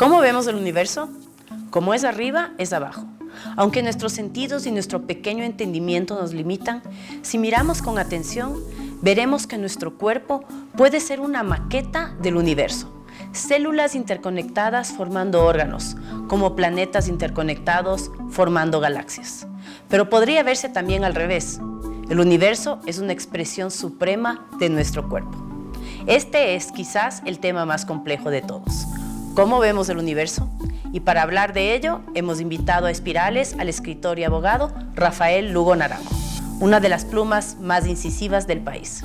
¿Cómo vemos el universo? Como es arriba, es abajo. Aunque nuestros sentidos y nuestro pequeño entendimiento nos limitan, si miramos con atención, veremos que nuestro cuerpo puede ser una maqueta del universo. Células interconectadas formando órganos, como planetas interconectados formando galaxias. Pero podría verse también al revés. El universo es una expresión suprema de nuestro cuerpo. Este es quizás el tema más complejo de todos. ¿Cómo vemos el universo? Y para hablar de ello, hemos invitado a Espirales al escritor y abogado Rafael Lugo Naranjo, una de las plumas más incisivas del país.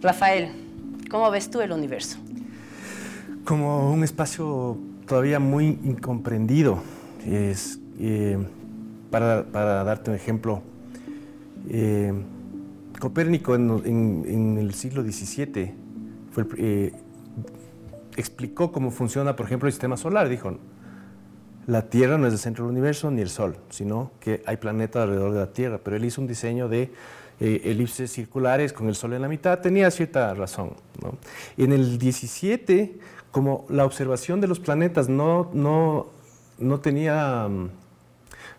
Rafael, ¿cómo ves tú el universo? Como un espacio todavía muy incomprendido. Es, eh, para, darte un ejemplo, eh, Copérnico en, el siglo XVII eh, explicó cómo funciona, por ejemplo, el sistema solar. Dijo, la Tierra no es el centro del universo ni el Sol, sino que hay planetas alrededor de la Tierra, pero él hizo un diseño de elipses circulares con el Sol en la mitad, tenía cierta razón. En el 17 como la observación de los planetas no, no, no tenía, mm,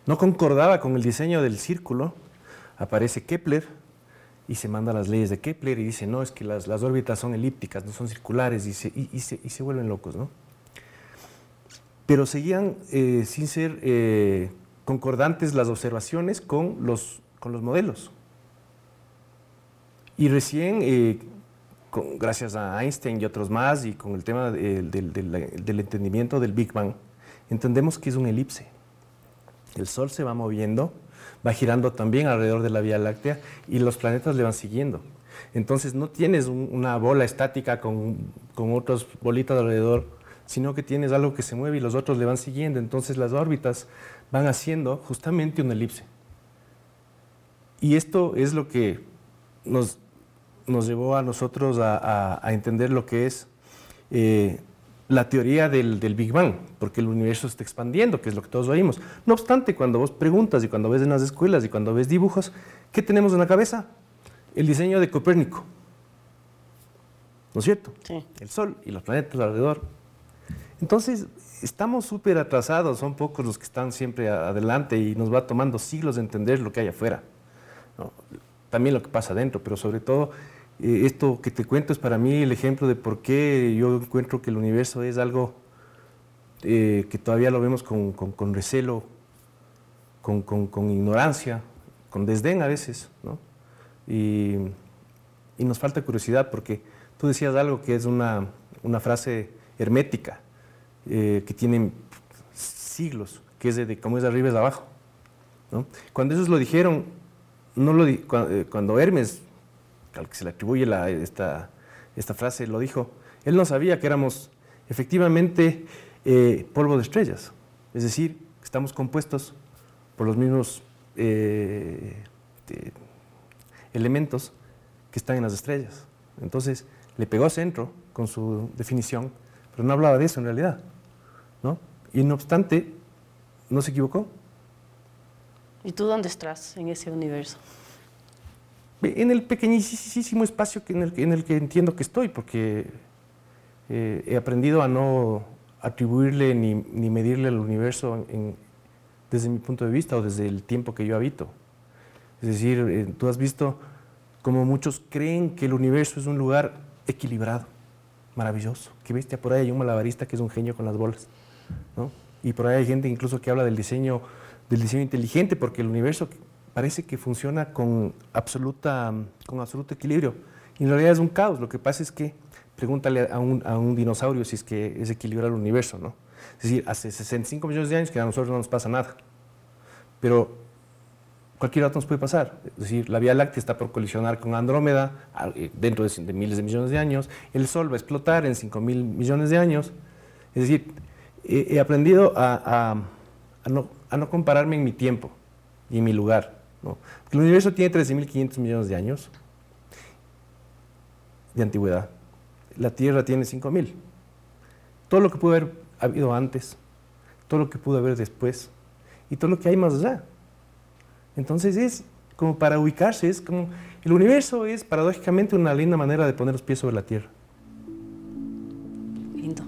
no concordaba con el diseño del círculo, aparece Kepler y se manda las leyes de Kepler y dice, no, es que las, órbitas son elípticas, no son circulares y se, y, se, vuelven locos, ¿no? Pero seguían eh, sin ser eh, concordantes las observaciones con los, con los modelos. Y recién eh, gracias a Einstein y otros más, y con el tema del, entendimiento del Big Bang, entendemos que es un elipse. El Sol se va moviendo, va girando también alrededor de la Vía Láctea y los planetas le van siguiendo. Entonces no tienes una bola estática con, con otras bolitas alrededor, sino que tienes algo que se mueve y los otros le van siguiendo. Entonces las órbitas van haciendo justamente una elipse. Y esto es lo que nos nos llevó a nosotros a, entender lo que es eh, la teoría del, Big Bang, porque el universo está expandiendo, que es lo que todos oímos. No obstante, cuando vos preguntas y cuando ves en las escuelas y cuando ves dibujos, ¿qué tenemos en la cabeza? El diseño de Copérnico. ¿No es cierto? Sí. El Sol y los planetas alrededor. Entonces, estamos súper atrasados, son pocos los que están siempre adelante y nos va tomando siglos de entender lo que hay afuera. También lo que pasa adentro, pero sobre todo eh, esto que te cuento es para mí el ejemplo de por qué yo encuentro que el universo es algo eh, que todavía lo vemos con, recelo, con, ignorancia, con desdén a veces, ¿no? y, nos falta curiosidad porque tú decías algo que es una, frase hermética, eh, que tiene siglos, que es de, cómo es de arriba es de abajo. Cuando ellos lo dijeron, no lo cuando Hermes al que se le atribuye esta, frase, lo dijo, él no sabía que éramos efectivamente eh, polvo de estrellas, es decir, estamos compuestos por los mismos eh, elementos que están en las estrellas. Entonces, le pegó centro con su definición, pero no hablaba de eso en realidad. ¿no? Y no obstante, no se equivocó. ¿Y tú dónde estás en ese universo? en el pequeñísimo espacio en el, en el que entiendo que estoy, porque eh, he aprendido a no atribuirle ni, ni medirle al universo desde mi punto de vista o desde el tiempo que yo habito. Es decir, eh, tú has visto como muchos creen que el universo es un lugar equilibrado, maravilloso. Que bestia, por ahí hay un malabarista que es un genio con las bolas. ¿no? Y por ahí hay gente incluso que habla del diseño, del diseño inteligente, porque el universo parece que funciona con, absoluta, con absoluto equilibrio. Y en realidad es un caos. Lo que pasa es que, pregúntale a un, a un dinosaurio si es que es equilibrado el universo, ¿no? Es decir, hace 65 millones de años que a nosotros no nos pasa nada. Pero cualquier rato nos puede pasar. Es decir, la Vía Láctea está por colisionar con Andrómeda eh, dentro de, miles de millones de años. El Sol va a explotar en 5 mil millones de años. Es decir, he, aprendido a, a, no, a no compararme en mi tiempo y en mi lugar. El universo tiene 13.500 millones de años de antigüedad. La Tierra tiene 5.000. Todo lo que pudo haber ha habido antes, todo lo que pudo haber después y todo lo que hay más allá. Entonces es como para ubicarse, es como el universo es paradójicamente una linda manera de poner los pies sobre la tierra. Lindo.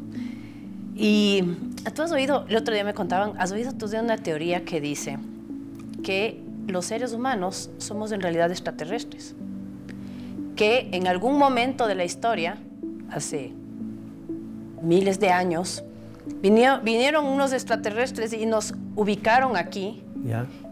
Y tú has oído, el otro día me contaban, has oído tú de una teoría que dice que los seres humanos somos en realidad extraterrestres. Que en algún momento de la historia, hace miles de años, vinieron, unos extraterrestres y nos ubicaron aquí.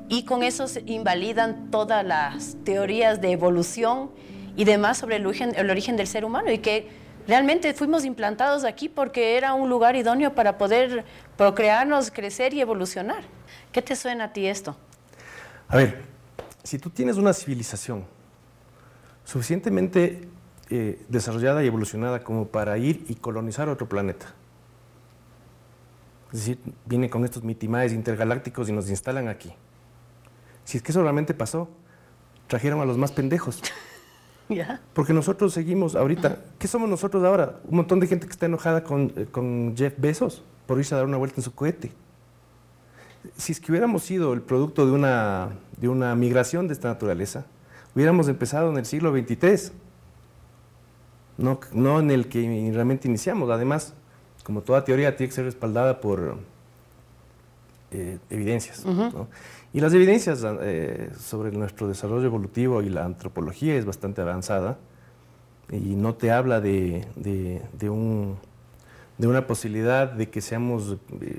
Y con eso se invalidan todas las teorías de evolución y demás sobre el origen, el origen del ser humano y que realmente fuimos implantados aquí porque era un lugar idóneo para poder procrearnos, crecer y evolucionar. ¿Qué te suena a ti esto? A ver, si tú tienes una civilización suficientemente eh, desarrollada y evolucionada como para ir y colonizar otro planeta, es decir, viene con estos mitimaes intergalácticos y nos instalan aquí. Si es que eso realmente pasó, trajeron a los más pendejos. Porque nosotros seguimos ahorita, ¿qué somos nosotros ahora? Un montón de gente que está enojada con, eh, con Jeff Bezos por irse a dar una vuelta en su cohete. Si es que hubiéramos sido el producto de una, de una migración de esta naturaleza, hubiéramos empezado en el siglo XXIII, no, no en el que realmente iniciamos. Además, como toda teoría, tiene que ser respaldada por eh, evidencias. Y las evidencias eh, sobre nuestro desarrollo evolutivo y la antropología es bastante avanzada y no te habla de, de, un, de una posibilidad de que seamos eh,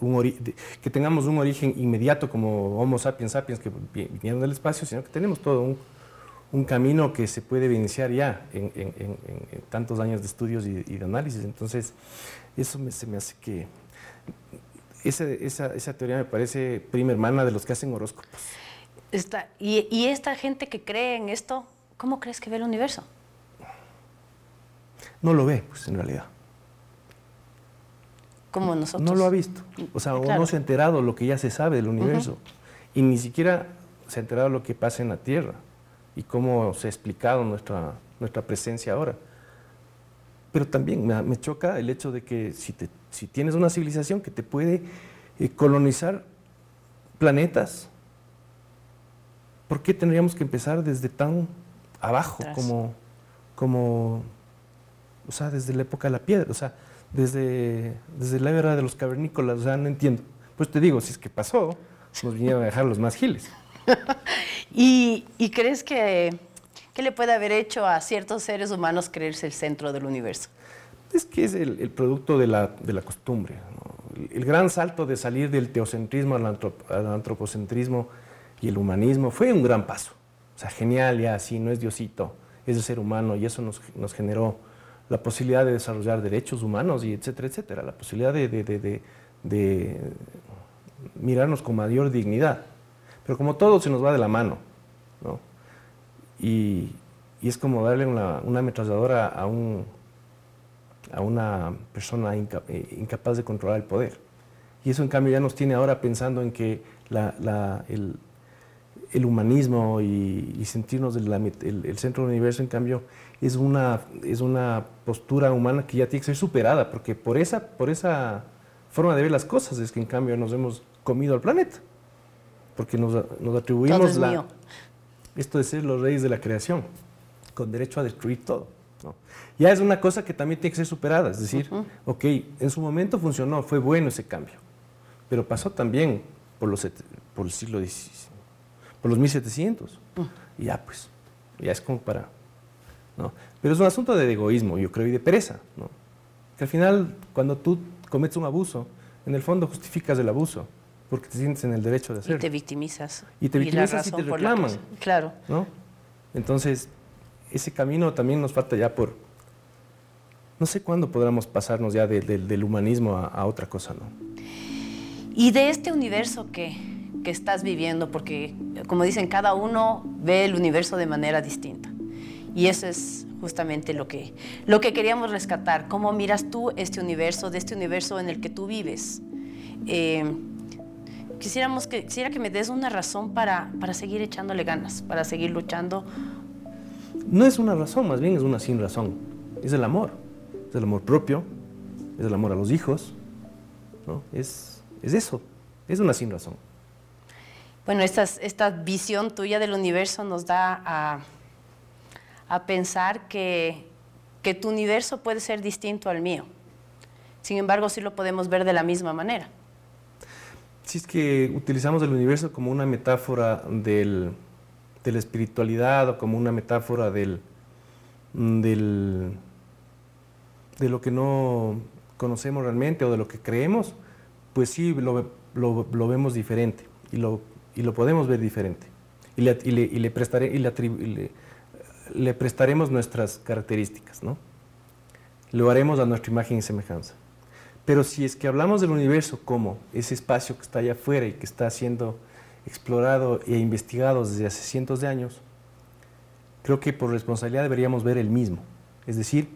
un que tengamos un origen inmediato como Homo sapiens sapiens que vinieron del espacio, sino que tenemos todo un, un camino que se puede evidenciar ya en, tantos años de estudios y, de análisis. Entonces, eso se me hace que... Esa, esa, esa, teoría me parece prima hermana de los que hacen horóscopos. Está, y, y esta gente que cree en esto, ¿cómo crees que ve el universo? No lo ve, pues en realidad. Como nosotros. No lo ha visto. O sea, no se ha enterado lo que ya se sabe del universo. Y ni siquiera se ha enterado lo que pasa en la Tierra y cómo se ha explicado nuestra, nuestra presencia ahora. Pero también me, choca el hecho de que si, te, si, tienes una civilización que te puede eh, colonizar planetas, ¿por qué tendríamos que empezar desde tan abajo como, como, o sea, desde la época de la piedra? O sea, desde, desde la era de los cavernícolas, o sea, no entiendo. Pues te digo, si es que pasó, nos vinieron a dejar los más giles. ¿Y, crees que, qué le puede haber hecho a ciertos seres humanos creerse el centro del universo? Es que es el, producto de la, de la costumbre. El, gran salto de salir del teocentrismo al, antropocentrismo y el humanismo fue un gran paso. O sea, genial, ya así, no es Diosito, es el ser humano y eso nos, nos generó la posibilidad de desarrollar derechos humanos y etcétera, etcétera, la posibilidad de, de, de, de mirarnos con mayor dignidad. Pero como todo se nos va de la mano, ¿no? Y, es como darle una, ametralladora a, un, a una persona eh, incapaz de controlar el poder. Y eso en cambio ya nos tiene ahora pensando en que el, humanismo y, sentirnos el, centro del universo, en cambio, es una, es una postura humana que ya tiene que ser superada, porque por esa, por esa forma de ver las cosas es que en cambio nos hemos comido al planeta porque nos, atribuimos la, esto de ser los reyes de la creación, con derecho a destruir todo. Ya es una cosa que también tiene que ser superada, es decir, ok, en su momento funcionó, fue bueno ese cambio, pero pasó también por, los, por el siglo XVI, por los 1700, y ya pues, ya es como para... ¿no? Pero es un asunto de egoísmo, yo creo, y de pereza, ¿no? que al final, cuando tú cometes un abuso, en el fondo justificas el abuso porque te sientes en el derecho de hacerlo. Y te victimizas. Y te victimizas y, te reclaman. Claro. ¿no? Entonces, ese camino también nos falta ya por... No sé cuándo podremos pasarnos ya del humanismo a, otra cosa, ¿no? Y de este universo que, que estás viviendo, porque como dicen, cada uno ve el universo de manera distinta. Y eso es justamente lo que, lo que queríamos rescatar. ¿Cómo miras tú este universo, de este universo en el que tú vives? Eh, quisiéramos que, quisiera que me des una razón para, para seguir echándole ganas, para seguir luchando. No es una razón, más bien es una sin razón. Es el amor. Es el amor propio, es el amor a los hijos, ¿no? Es, es eso, es una sin razón. Bueno, esta visión tuya del universo nos da a, a pensar que, que tu universo puede ser distinto al mío. Sin embargo, sí lo podemos ver de la misma manera. Si es que utilizamos el universo como una metáfora del, de la espiritualidad o como una metáfora del, del, de lo que no conocemos realmente o de lo que creemos, pues sí lo, lo, vemos diferente y lo y lo podemos ver diferente. Y le, y le, y le, le, prestaremos nuestras características, ¿no? Lo haremos a nuestra imagen y semejanza. Pero si es que hablamos del universo como ese espacio que está allá afuera y que está siendo explorado e investigado desde hace cientos de años, creo que por responsabilidad deberíamos ver el mismo. Es decir,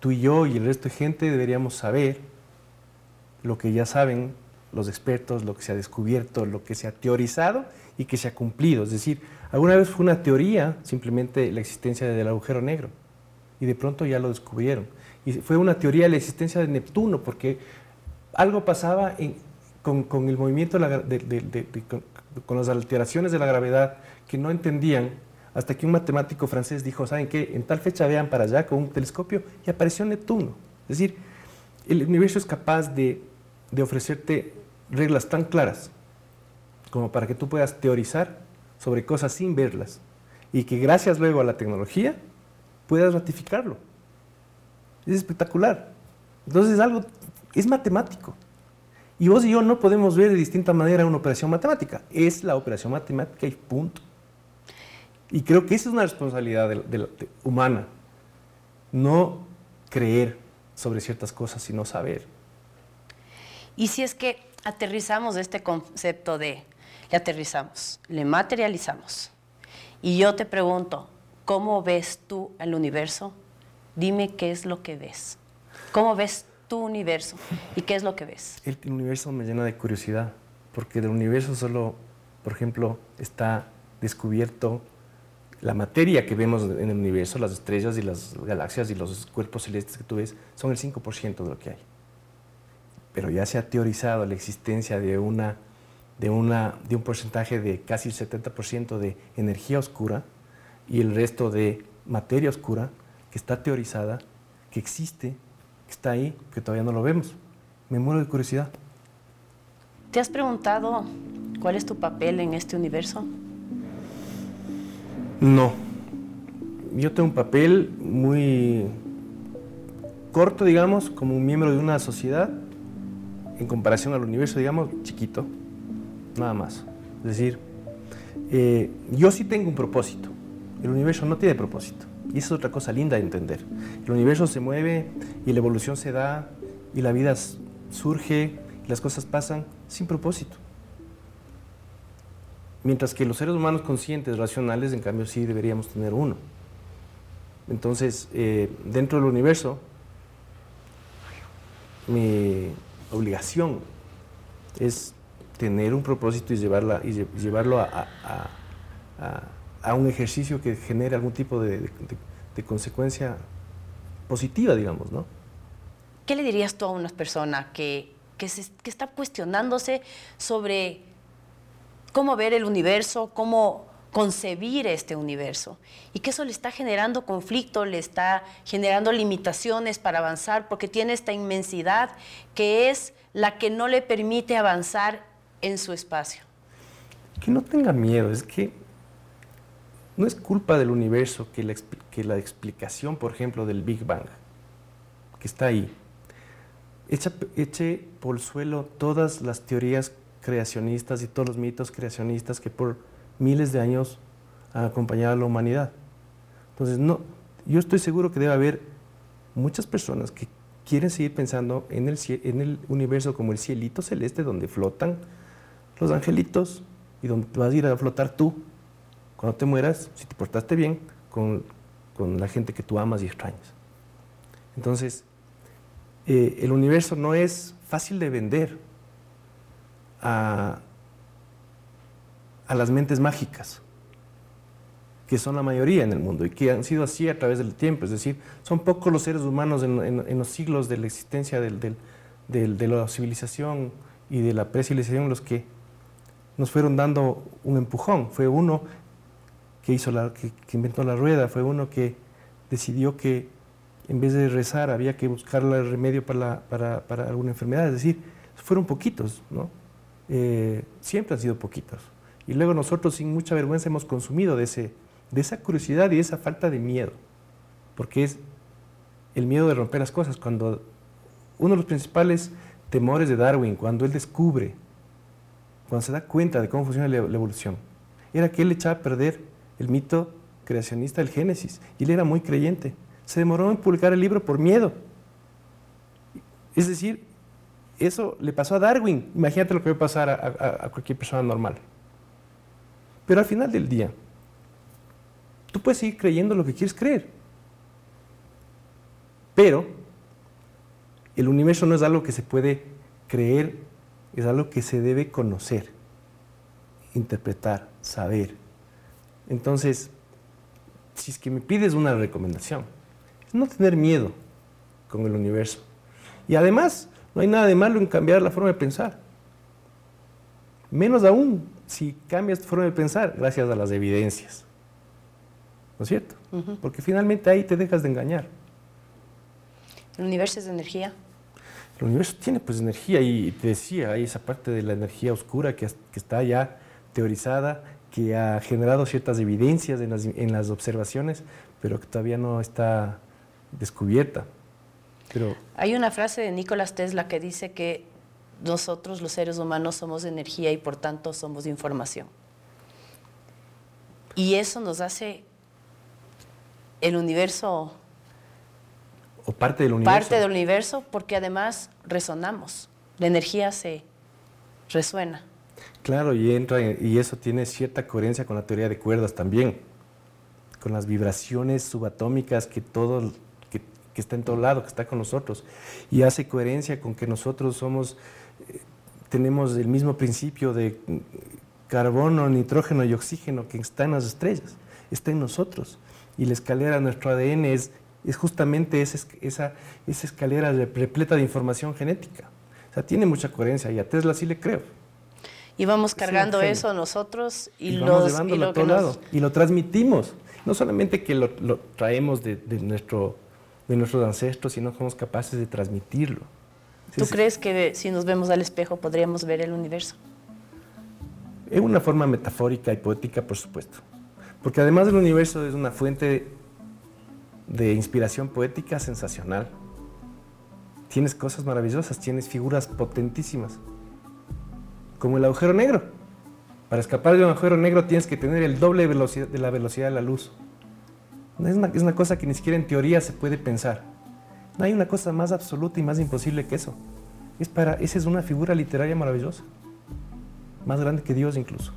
tú y yo y el resto de gente deberíamos saber lo que ya saben los expertos, lo que se ha descubierto, lo que se ha teorizado y que se ha cumplido. Es decir, alguna vez fue una teoría simplemente la existencia del agujero negro y de pronto ya lo descubrieron. Y fue una teoría de la existencia de Neptuno porque algo pasaba con, el movimiento, con, las alteraciones de la gravedad que no entendían hasta que un matemático francés dijo, ¿saben qué? En tal fecha vean para allá con un telescopio y apareció Neptuno. Es decir, el universo es capaz de, de ofrecerte reglas tan claras como para que tú puedas teorizar sobre cosas sin verlas y que gracias luego a la tecnología puedas ratificarlo. Es espectacular. Entonces es algo, es matemático. Y vos y yo no podemos ver de distinta manera una operación matemática. Es la operación matemática y punto. Y creo que esa es una responsabilidad humana. No creer sobre ciertas cosas, sino saber. Y si es que aterrizamos este concepto de, le aterrizamos, le materializamos. Y yo te pregunto, ¿cómo ves tú el universo? Dime qué es lo que ves. ¿Cómo ves tu universo y qué es lo que ves? El universo me llena de curiosidad, porque del universo solo, por ejemplo, está descubierto la materia que vemos en el universo, las estrellas y las galaxias y los cuerpos celestes que tú ves, son el 5% de lo que hay pero ya se ha teorizado la existencia de, una, de, una, de un porcentaje de casi el 70% de energía oscura y el resto de materia oscura que está teorizada, que existe, que está ahí, que todavía no lo vemos. Me muero de curiosidad. ¿Te has preguntado cuál es tu papel en este universo? No. Yo tengo un papel muy corto, digamos, como un miembro de una sociedad en comparación al universo, digamos, chiquito, nada más. Es decir, eh, yo sí tengo un propósito, el universo no tiene propósito. Y esa es otra cosa linda de entender. El universo se mueve y la evolución se da y la vida surge y las cosas pasan sin propósito. Mientras que los seres humanos conscientes, racionales, en cambio sí deberíamos tener uno. Entonces, eh, dentro del universo, mi, obligación es tener un propósito y, llevarla, y llevarlo a, un ejercicio que genere algún tipo de, consecuencia positiva, digamos, ¿no? ¿Qué le dirías tú a una persona que, que, que está cuestionándose sobre cómo ver el universo, cómo concebir este universo y que eso le está generando conflicto, le está generando limitaciones para avanzar porque tiene esta inmensidad que es la que no le permite avanzar en su espacio. Que no tenga miedo, es que no es culpa del universo que la, que la explicación, por ejemplo, del Big Bang, que está ahí, eche, por el suelo todas las teorías creacionistas y todos los mitos creacionistas que por miles de años han acompañado a la humanidad. Entonces, no, yo estoy seguro que debe haber muchas personas que quieren seguir pensando en el, en el universo como el cielito celeste donde flotan los angelitos y donde vas a ir a flotar tú cuando te mueras, si te portaste bien, con, con la gente que tú amas y extrañas. Entonces, eh, el universo no es fácil de vender a, a las mentes mágicas, que son la mayoría en el mundo y que han sido así a través del tiempo. Es decir, son pocos los seres humanos en, los siglos de la existencia de, la civilización y de la precivilización los que nos fueron dando un empujón. Fue uno que, hizo la, que, inventó la rueda, fue uno que decidió que en vez de rezar había que buscar el remedio para, para, para alguna enfermedad. Es decir, fueron poquitos, ¿no? Eh, siempre han sido poquitos. Y luego nosotros sin mucha vergüenza hemos consumido de, ese, de esa curiosidad y de esa falta de miedo, porque es el miedo de romper las cosas. Cuando uno de los principales temores de Darwin, cuando él descubre, cuando se da cuenta de cómo funciona la, evolución, era que él echaba a perder el mito creacionista del Génesis, y él era muy creyente. Se demoró en publicar el libro por miedo. Es decir, eso le pasó a Darwin. Imagínate lo que va a pasar a cualquier persona normal. Pero al final del día, tú puedes seguir creyendo lo que quieres creer. Pero el universo no es algo que se puede creer, es algo que se debe conocer, interpretar, saber. Entonces, si es que me pides una recomendación, es no tener miedo con el universo. Y además, no hay nada de malo en cambiar la forma de pensar. Menos aún si cambias tu forma de pensar gracias a las evidencias. ¿No es cierto? Porque finalmente ahí te dejas de engañar. ¿El universo es de energía? El universo tiene pues energía y te decía, hay esa parte de la energía oscura que, está ya teorizada, que ha generado ciertas evidencias en las, en las observaciones, pero que todavía no está descubierta. Pero, hay una frase de Nicolás Tesla que dice que nosotros los seres humanos somos energía y por tanto somos información. Y eso nos hace el universo... O parte del universo. Parte del universo porque además resonamos. La energía se resuena. Claro, y, entra, y eso tiene cierta coherencia con la teoría de cuerdas también, con las vibraciones subatómicas que todo que, está en todo lado, que está con nosotros, y hace coherencia con que nosotros somos tenemos el mismo principio de carbono, nitrógeno y oxígeno que está en las estrellas, está en nosotros. Y la escalera de nuestro ADN es, es justamente esa, esa, esa escalera repleta de información genética. O sea, tiene mucha coherencia y a Tesla sí le creo. Y vamos cargando eso nosotros y, y los, llevándolo a todo lado. Y lo transmitimos. No solamente que lo, lo traemos de, de, nuestro, de nuestros ancestros, sino que somos capaces de transmitirlo. ¿Tú crees que si nos vemos al espejo podríamos ver el universo? En una forma metafórica y poética, por supuesto. Porque además del universo es una fuente de inspiración poética sensacional. Tienes cosas maravillosas, tienes figuras potentísimas, como el agujero negro. Para escapar de un agujero negro tienes que tener el doble de la velocidad de la luz. Es una, es una cosa que ni siquiera en teoría se puede pensar. No hay una cosa más absoluta y más imposible que eso. Es para, esa es una figura literaria maravillosa, más grande que Dios incluso.